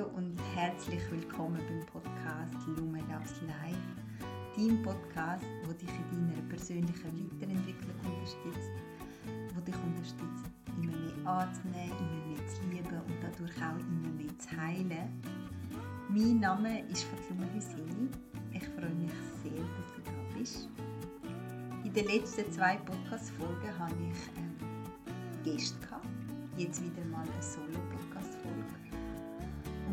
Hallo und herzlich willkommen beim Podcast Lumen Loves Life, dein Podcast, wo dich in deiner persönlichen Weiterentwicklung unterstützt, wo dich unterstützt, immer mehr anzunehmen, immer mehr zu lieben und dadurch auch immer mehr zu heilen. Mein Name ist Fatima Hüseni. Ich freue mich sehr, dass du da bist. In den letzten zwei Podcast-Folgen habe ich ähm, Gäste gehabt. Jetzt wieder mal eine Solo-Podcast-Folge.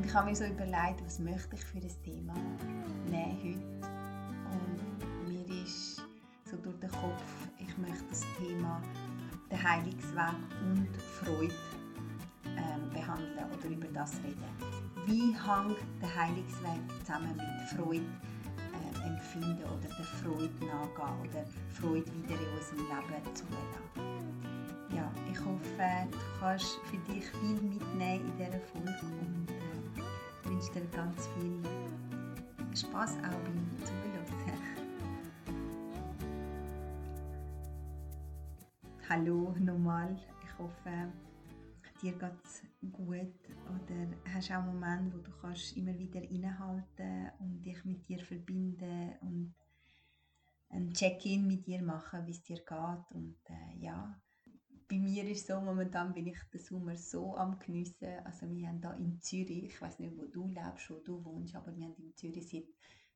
Ich habe mir so überlegt, was möchte ich für ein Thema nehmen heute. Und mir ist so durch den Kopf, ich möchte das Thema der Heilungsweg und Freude ähm, behandeln oder über das reden. Wie hängt der Heilungsweg zusammen mit Freude äh, empfinden oder der Freude nachgehen oder Freude wieder in unserem Leben zulassen? Ja, ich hoffe, du kannst für dich viel mitnehmen in dieser Folge und wünsche dir ganz viel Spaß auch beim Zuhören. Hallo nochmal, ich hoffe, dir geht es gut oder hast auch Momente, wo du kannst immer wieder innehalten und dich mit dir verbinden und ein Check-in mit dir machen, wie es dir geht und äh, ja, bei mir ist so, momentan bin ich den Sommer so am geniessen. Also wir haben da in Zürich, ich weiß nicht, wo du lebst, wo du wohnst, aber wir haben in Zürich seit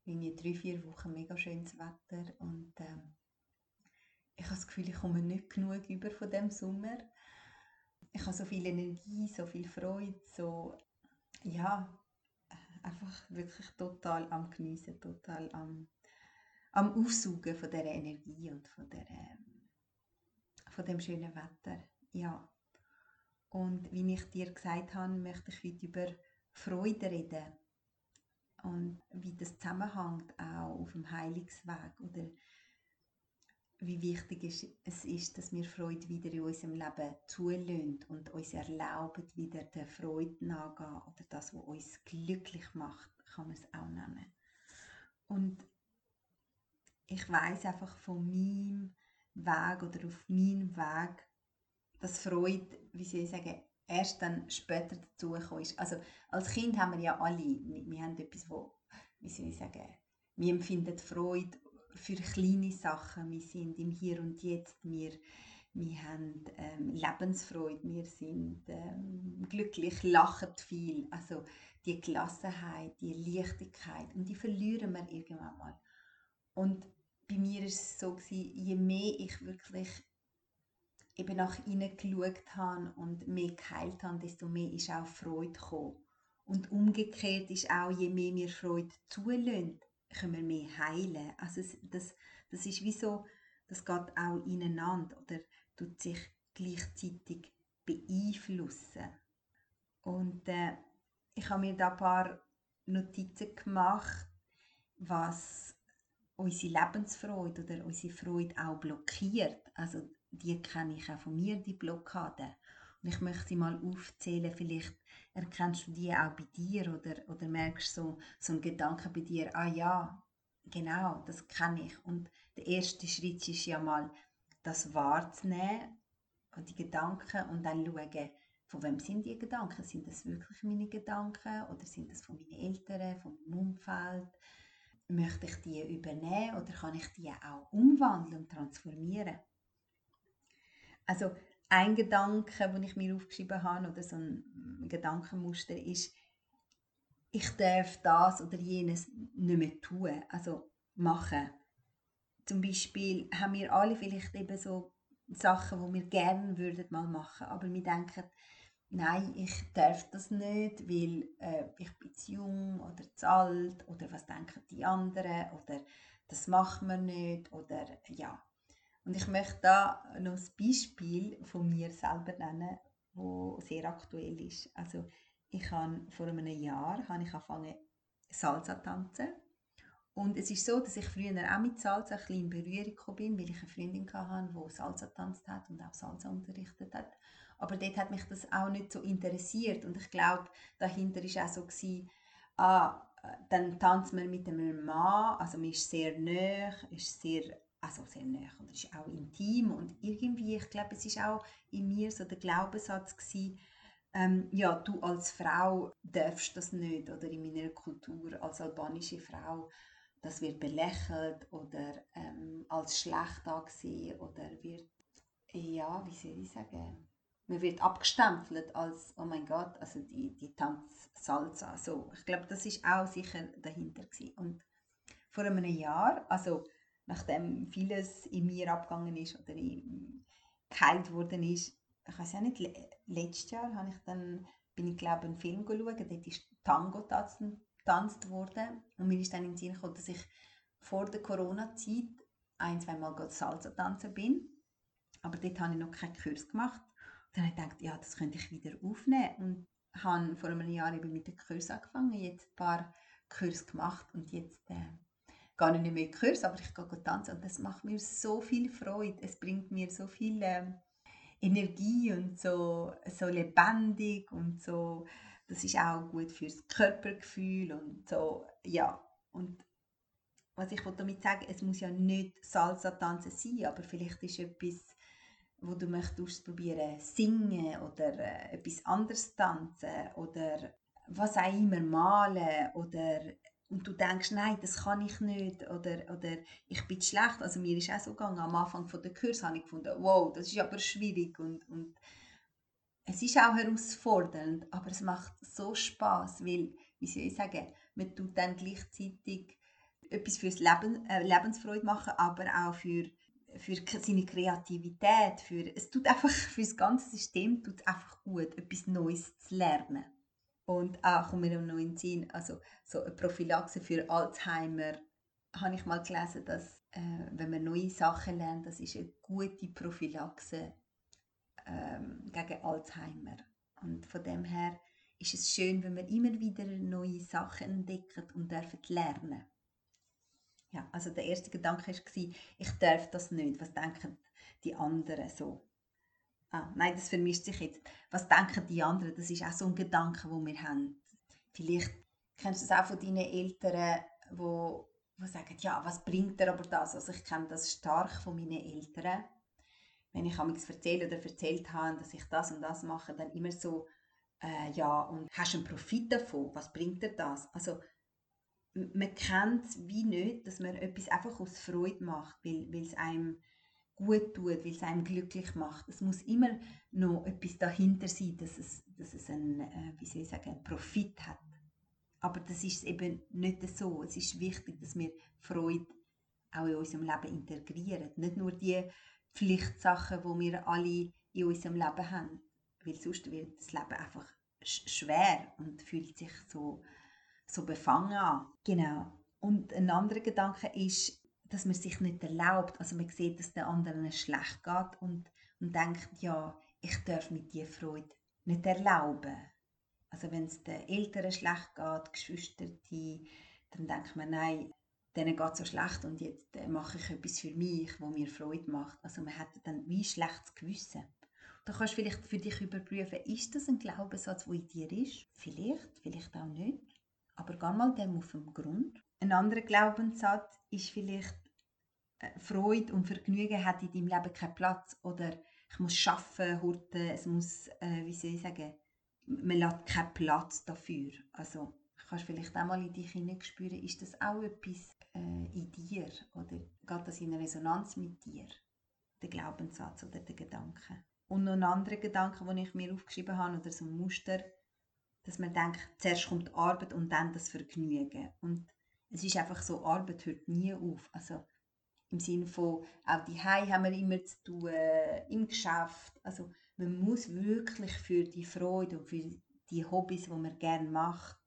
irgendwie drei, vier Wochen mega schönes Wetter und ähm, ich habe das Gefühl, ich komme nicht genug über von dem Sommer. Ich habe so viel Energie, so viel Freude, so ja, einfach wirklich total am geniessen, total am, am Aufsaugen von dieser Energie und von der von dem schönen Wetter. Ja. Und wie ich dir gesagt habe, möchte ich heute über Freude reden und wie das zusammenhängt auch auf dem Heilungsweg oder wie wichtig es ist, dass wir Freude wieder in unserem Leben zulassen und uns erlauben, wieder der Freude nachgehen oder das, was uns glücklich macht, kann man es auch nennen. Und ich weiß einfach von meinem Weg oder auf meinem Weg, dass Freude, wie soll sagen, erst dann später dazugekommen ist. Also als Kind haben wir ja alle, wir, wir haben etwas, wo, wie soll ich sagen, wir empfinden Freude für kleine Sachen, wir sind im Hier und Jetzt, wir, wir haben ähm, Lebensfreude, wir sind ähm, glücklich, lachen viel, also die Gelassenheit, die Leichtigkeit und die verlieren wir irgendwann mal. Und bei mir war es so, gewesen, je mehr ich wirklich eben nach innen geschaut habe und mehr geheilt habe, desto mehr ist auch Freude gekommen. Und umgekehrt ist auch, je mehr wir Freude zulassen, können wir mehr heilen. Also das, das ist wie so, das geht auch ineinander oder tut sich gleichzeitig beeinflussen. Und äh, ich habe mir da ein paar Notizen gemacht, was unsere Lebensfreude oder unsere Freude auch blockiert. Also die kenne ich auch von mir, die Blockaden. Und ich möchte sie mal aufzählen, vielleicht erkennst du die auch bei dir oder, oder merkst so, so einen Gedanken bei dir, ah ja, genau, das kenne ich. Und der erste Schritt ist ja mal, das wahrzunehmen, die Gedanken und dann schauen, von wem sind die Gedanken? Sind das wirklich meine Gedanken oder sind das von meinen Eltern, von meinem Umfeld? Möchte ich die übernehmen oder kann ich die auch umwandeln und transformieren? Also ein Gedanke, den ich mir aufgeschrieben habe oder so ein Gedankenmuster ist, ich darf das oder jenes nicht mehr tun, also machen. Zum Beispiel haben wir alle vielleicht eben so Sachen, die wir gerne würden mal machen, aber wir denken, nein, ich darf das nicht, weil äh, ich bin zu jung oder zu alt oder was denken die anderen oder das macht man nicht oder ja. Und ich möchte da noch ein Beispiel von mir selber nennen, wo sehr aktuell ist. Also ich habe vor einem Jahr habe ich angefangen Salsa tanzen und es ist so, dass ich früher auch mit Salsa ein in Berührung bin, weil ich eine Freundin hatte, die Salsa tanzt hat und auch Salsa unterrichtet hat. Aber dort hat mich das auch nicht so interessiert. Und ich glaube, dahinter war auch so, ah, dann tanzt man mit einem Mann, also man ist sehr nah, ist sehr, also sehr nah und ist auch intim. Und irgendwie, ich glaube, es ist auch in mir so der Glaubenssatz gewesen, ähm, ja, du als Frau darfst das nicht oder in meiner Kultur als albanische Frau, das wird belächelt oder ähm, als schlecht angesehen oder wird, ja, wie soll ich sagen, man wird abgestempelt als, oh mein Gott, also die, die Tanzsalsa. So, ich glaube, das ist auch sicher dahinter gewesen. Und vor einem Jahr, also nachdem vieles in mir abgegangen ist oder geheilt worden ist, ich weiß auch nicht, letztes Jahr habe ich dann, bin ich glaube einen Film geschaut, dort ist Tango getanzt worden und mir ist dann in den Sinn gekommen, dass ich vor der Corona-Zeit ein, zwei Mal Salsa tanzen bin, aber dort habe ich noch keinen Kurs gemacht. Und dann habe ich gedacht, ja, das könnte ich wieder aufnehmen. Und habe vor einem Jahr eben mit dem Kurs angefangen, jetzt ein paar Kurse gemacht und jetzt äh, gehe ich nicht mehr in Kurs, aber ich gehe tanzen. Und das macht mir so viel Freude, es bringt mir so viel äh, Energie und so, so lebendig und so, das ist auch gut fürs Körpergefühl und so, ja. Und was ich damit sagen es muss ja nicht Salsa-Tanzen sein, aber vielleicht ist etwas, wo du möchtest ausprobieren, singen oder äh, etwas anderes tanzen oder was auch immer, malen oder und du denkst, nein, das kann ich nicht oder, oder ich bin schlecht. Also mir ist auch so gegangen, am Anfang von der Kurs habe ich gefunden, wow, das ist aber schwierig und, und es ist auch herausfordernd, aber es macht so Spaß, weil, wie soll ich sagen, man tut dann gleichzeitig etwas fürs Leben, äh, Lebensfreude machen, aber auch für, für seine Kreativität, für, es tut einfach für das ganze System tut einfach gut, etwas Neues zu lernen. Und auch kommt mir noch in den Sinn, also so eine Prophylaxe für Alzheimer, habe ich mal gelesen, dass äh, wenn man neue Sachen lernt, das ist eine gute Prophylaxe ähm, gegen Alzheimer. Und von dem her ist es schön, wenn man immer wieder neue Sachen entdeckt und dürfen lernen. Ja, also der erste Gedanke war, ich darf das nicht. Was denken die anderen so? Ah, nein, das vermischt sich jetzt. Was denken die anderen? Das ist auch so ein Gedanke, den wir haben. Vielleicht kennst du das auch von deinen Eltern, wo, wo sagen, ja, was bringt dir aber das? Also ich kenne das stark von meinen Eltern. Wenn ich nichts erzähle oder erzählt habe, dass ich das und das mache, dann immer so, äh, ja, und hast einen Profit davon? Was bringt dir das? Also man kennt es wie nicht, dass man etwas einfach aus Freude macht, weil, weil es einem gut tut, weil es einem glücklich macht. Es muss immer noch etwas dahinter sein, dass es, dass es einen, äh, wie soll ich sagen, einen Profit hat. Aber das ist eben nicht so. Es ist wichtig, dass wir Freude auch in unserem Leben integrieren. Nicht nur die Pflichtsachen, die wir alle in unserem Leben haben. Weil sonst wird das Leben einfach schwer und fühlt sich so, so befangen an. Genau. Und ein anderer Gedanke ist, dass man sich nicht erlaubt. Also man sieht, dass der anderen schlecht geht und, und denkt, ja, ich darf mit dir Freude nicht erlauben. Also wenn es den Eltern schlecht geht, Geschwister, die, dann denkt man, nein, denen geht so schlecht und jetzt äh, mache ich etwas für mich, wo mir Freude macht. Also man hat dann wie schlechtes Gewissen. Da kannst du vielleicht für dich überprüfen, ist das ein Glaubenssatz, der in dir ist? Vielleicht, vielleicht auch nicht. Aber geh mal dem auf den Grund. Ein anderer Glaubenssatz ist vielleicht, äh, Freude und Vergnügen hat in deinem Leben keinen Platz. Oder ich muss arbeiten, horten, es muss, äh, wie soll ich sagen, man lässt keinen Platz dafür. Also kannst du vielleicht auch mal in dich hineinspüren, ist das auch etwas in dir oder geht das in Resonanz mit dir? Der Glaubenssatz oder der Gedanke. Und noch ein anderer Gedanke, den ich mir aufgeschrieben habe, oder so ein Muster, dass man denkt, zuerst kommt die Arbeit und dann das Vergnügen. Und es ist einfach so, Arbeit hört nie auf. Also im Sinne von, auch die haben wir immer zu tun, äh, im Geschäft. Also man muss wirklich für die Freude und für die Hobbys, die man gerne macht,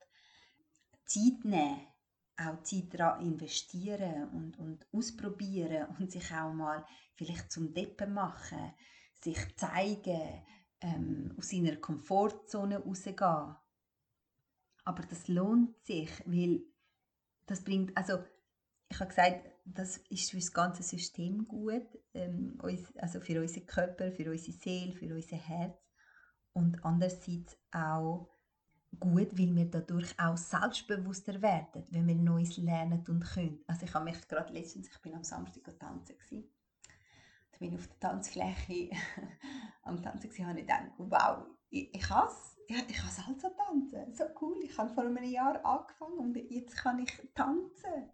Zeit nehmen. Auch Zeit daran investieren und, und ausprobieren und sich auch mal vielleicht zum Deppen machen, sich zeigen, ähm, aus seiner Komfortzone rausgehen. Aber das lohnt sich, weil das bringt, also ich habe gesagt, das ist für das ganze System gut, ähm, also für unseren Körper, für unsere Seele, für unser Herz und andererseits auch gut, weil wir dadurch auch selbstbewusster werden, wenn wir Neues lernen und können. Also ich habe mich gerade letztens, ich bin am Samstag tanzen gewesen. Da bin ich auf der Tanzfläche am Tanzen gewesen, habe ich gedacht, wow, ich, ich habe es, ja, ich kann Salsa tanzen. So cool. Ich habe vor einem Jahr angefangen und jetzt kann ich tanzen.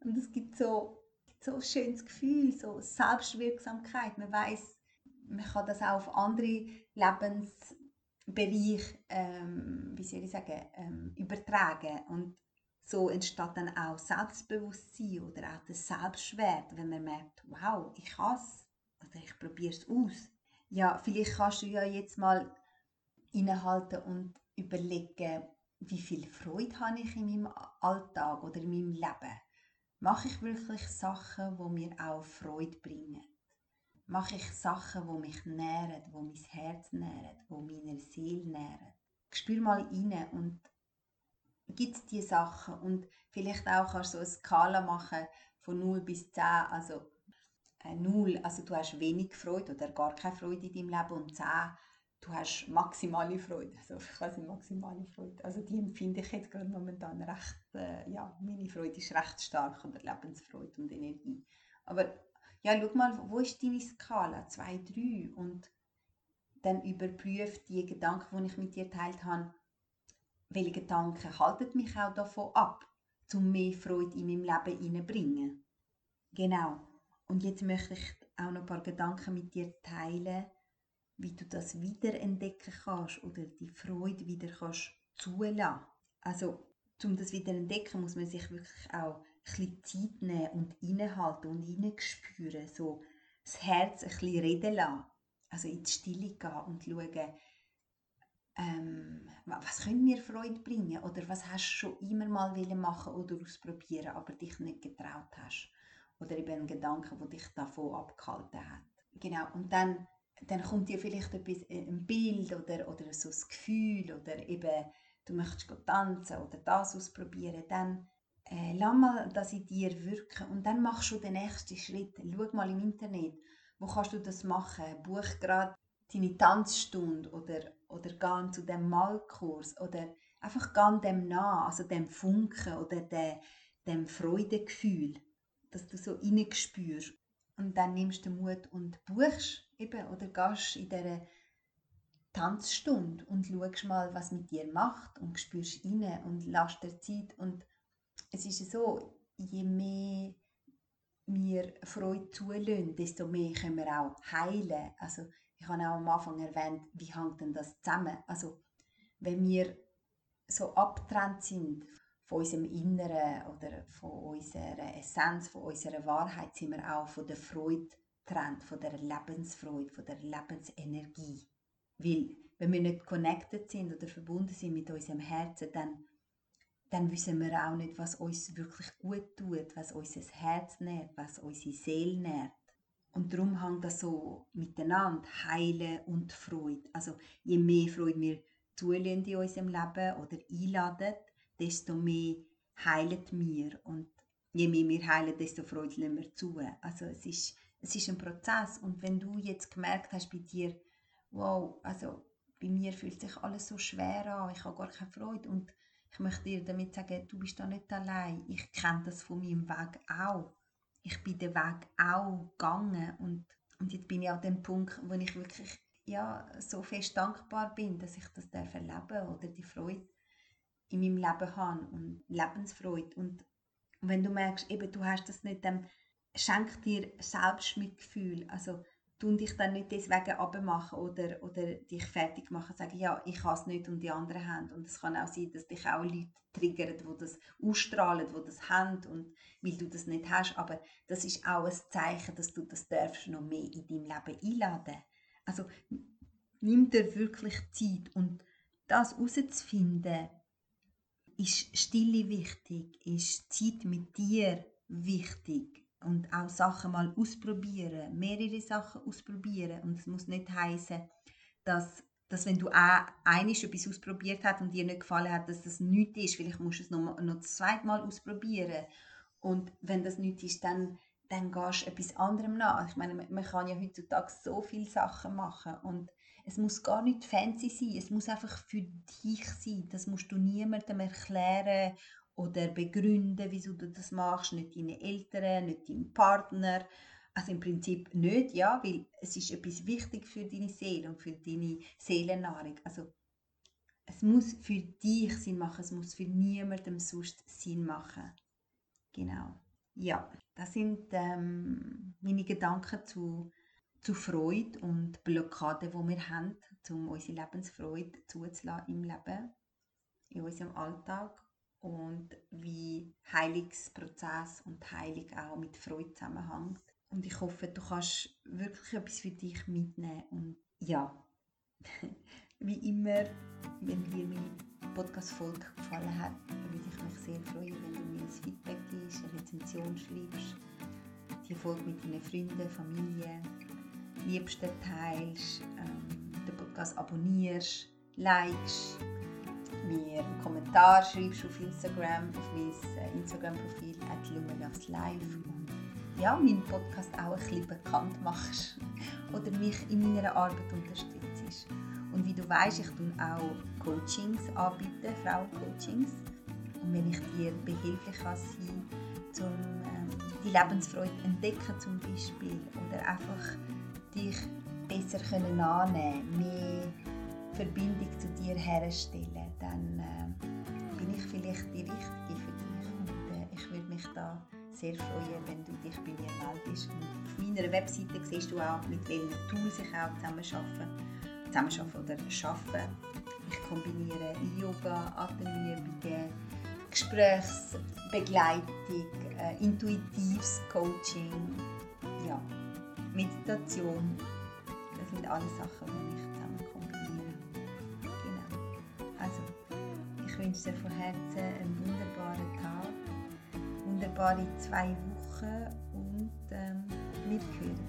Und es gibt so, so ein schönes Gefühl, so Selbstwirksamkeit. Man weiß, man kann das auch auf andere Lebensbereiche, ähm, wie soll ich sagen, ähm, übertragen. Und so entsteht dann auch Selbstbewusstsein oder auch der Selbstwert, wenn man merkt, wow, ich kann es oder ich probiere es aus. Ja, vielleicht kannst du ja jetzt mal innehalten und überlegen, wie viel Freude habe ich in meinem Alltag oder in meinem Leben. Mache ich wirklich Sachen, die mir auch Freude bringen? Mache ich Sachen, die mich nähren, die mein Herz nähren, die meine Seele nähren? Spür mal rein und gibt es diese Sachen und vielleicht auch kannst du eine Skala machen von 0 bis 10, also äh, 0, also du hast wenig Freude oder gar keine Freude in deinem Leben und 10, du hast maximale Freude, also quasi maximale Freude. Also die empfinde ich jetzt gerade momentan recht, äh, ja, meine Freude ist recht stark oder Lebensfreude und Energie. Aber ja, schau mal, wo ist deine Skala? 2, 3 und dann überprüf die Gedanken, die ich mit dir geteilt habe, welche Gedanken halten mich auch davon ab, um mehr Freude in meinem Leben hineinzubringen. Genau. Und jetzt möchte ich auch noch ein paar Gedanken mit dir teilen, wie du das wiederentdecken kannst oder die Freude wieder kannst zulassen. Also, um das wieder entdecken, muss man sich wirklich auch bisschen Zeit nehmen und innehalten und hineinspüren, so das Herz ein bisschen reden lassen. Also in die Stille gehen und schauen, ähm, was können mir Freude bringen oder was hast du schon immer mal machen oder ausprobieren, aber dich nicht getraut hast. Oder eben ein Gedanke, der dich davon abgehalten hat. Genau, und dann dann kommt dir vielleicht äh, ein Bild oder, oder so ein Gefühl oder eben du möchtest tanzen oder das ausprobieren, dann äh, lass mal das in dir wirken und dann machst du den nächsten Schritt. Schau mal im Internet, wo kannst du das machen? Buch gerade deine Tanzstunde oder, oder geh zu dem Malkurs oder einfach geh dem nach, also dem Funken oder dem, dem Freudegefühl, dass du so spürst. Und dann nimmst du den Mut und buchst eben, oder gehst in dieser Tanzstunde und schaust mal, was mit dir macht und spürst rein und lässt dir Zeit. Und es ist so, je mehr wir Freude zulassen, desto mehr können wir auch heilen. Also ich habe auch am Anfang erwähnt, wie hängt denn das zusammen? Also wenn wir so abgetrennt sind von unserem Inneren oder von unserer Essenz, von unserer Wahrheit, sind wir auch von der Freude getrennt, von der Lebensfreude, von der Lebensenergie. Weil wenn wir nicht connected sind oder verbunden sind mit unserem Herzen, dann, dann wissen wir auch nicht, was uns wirklich gut tut, was unser Herz nährt, was unsere Seele nährt. Und darum hängt das so miteinander, Heilen und Freude. Also je mehr Freude wir zulassen in unserem Leben oder einladen, desto mehr heilen wir. Und je mehr wir heilen, desto Freude lassen wir zu. Also es ist, es ist ein Prozess. Und wenn du jetzt gemerkt hast bei dir, wow, also bei mir fühlt sich alles so schwer an, ich habe gar keine Freude und ich möchte dir damit sagen, du bist da nicht allein. Ich kenne das von meinem Weg auch. Ich bin den Weg auch gegangen und, und jetzt bin ich an dem Punkt, wo ich wirklich ja, so fest dankbar bin, dass ich das darf erleben oder die Freude in meinem Leben habe und Lebensfreude. Und, wenn du merkst, eben, du hast das nicht, dann schenk dir Selbstmitgefühl. Also tun dich dann nicht deswegen abmachen oder, oder dich fertig machen, sagen, ja, ich habe es nicht und die anderen haben. Und es kann auch sein, dass dich auch Leute triggern, die das ausstrahlen, die das haben und weil du das nicht hast. Aber das ist auch ein Zeichen, dass du das darfst noch mehr in deinem Leben einladen. Also nimm dir wirklich Zeit und das herauszufinden, ist Stille wichtig, ist Zeit mit dir wichtig und auch Sachen mal ausprobieren, mehrere Sachen ausprobieren und es muss nicht heißen, dass, dass wenn du einiges etwas ausprobiert hast und dir nicht gefallen hat, dass das nichts ist, vielleicht musst du es noch, noch das zweite Mal ausprobieren und wenn das nichts ist, dann dann gehst du etwas anderem nach. Ich meine, man kann ja heutzutage so viele Sachen machen und es muss gar nicht fancy sein, es muss einfach für dich sein. Das musst du niemandem erklären oder begründen, wieso du das machst, nicht deinen Eltern, nicht deinem Partner. Also im Prinzip nicht, ja, weil es ist etwas wichtig für deine Seele und für deine Seelennahrung. Also es muss für dich Sinn machen, es muss für niemandem sonst Sinn machen. Genau. Ja, das sind ähm, meine Gedanken zu, zu Freude und Blockaden, die wir haben, um unsere Lebensfreude zuzulassen im Leben, in unserem Alltag und wie Heilungsprozess und Heilung auch mit Freude zusammenhängt. Und ich hoffe, du kannst wirklich etwas für dich mitnehmen. Und ja, wie immer, wenn dir meine Podcast-Folge gefallen hat, würde ich mich sehr freuen, wenn du mir ein Feedback gibst, eine Rezension schreibst, die Folge mit deinen Freunden, Familie, Liebsten teilst, ähm, den Podcast abonnierst, likest, mir einen Kommentar schreibst auf Instagram, auf mein äh, Instagram-Profil @luminaslive und ja, meinen Podcast auch ein bisschen bekannt machst oder mich in meiner Arbeit unterstützt. Und wie du weißt, ich tue auch Coachings anbieten, Frauencoachings. Und wenn ich dir behilflich kann sein kann, um ähm, die Lebensfreude entdecken zum Beispiel oder einfach dich besser können mehr Verbindung zu dir herstellen, dann äh, bin ich vielleicht die Richtige für dich. Und äh, ich würde mich da sehr freuen, wenn du dich bei mir meldest. Und auf meiner Webseite siehst du auch, mit welchen Tools ich auch zusammenarbeite, zusammenarbeite oder arbeite. Ich kombiniere Yoga, Atemübungen, Gesprächsbegleitung, äh, intuitives Coaching, ja, Meditation. Das sind alle Sachen, die ich wünsche dir von Herzen einen wunderbaren Tag, wunderbare zwei Wochen und ähm, wir hören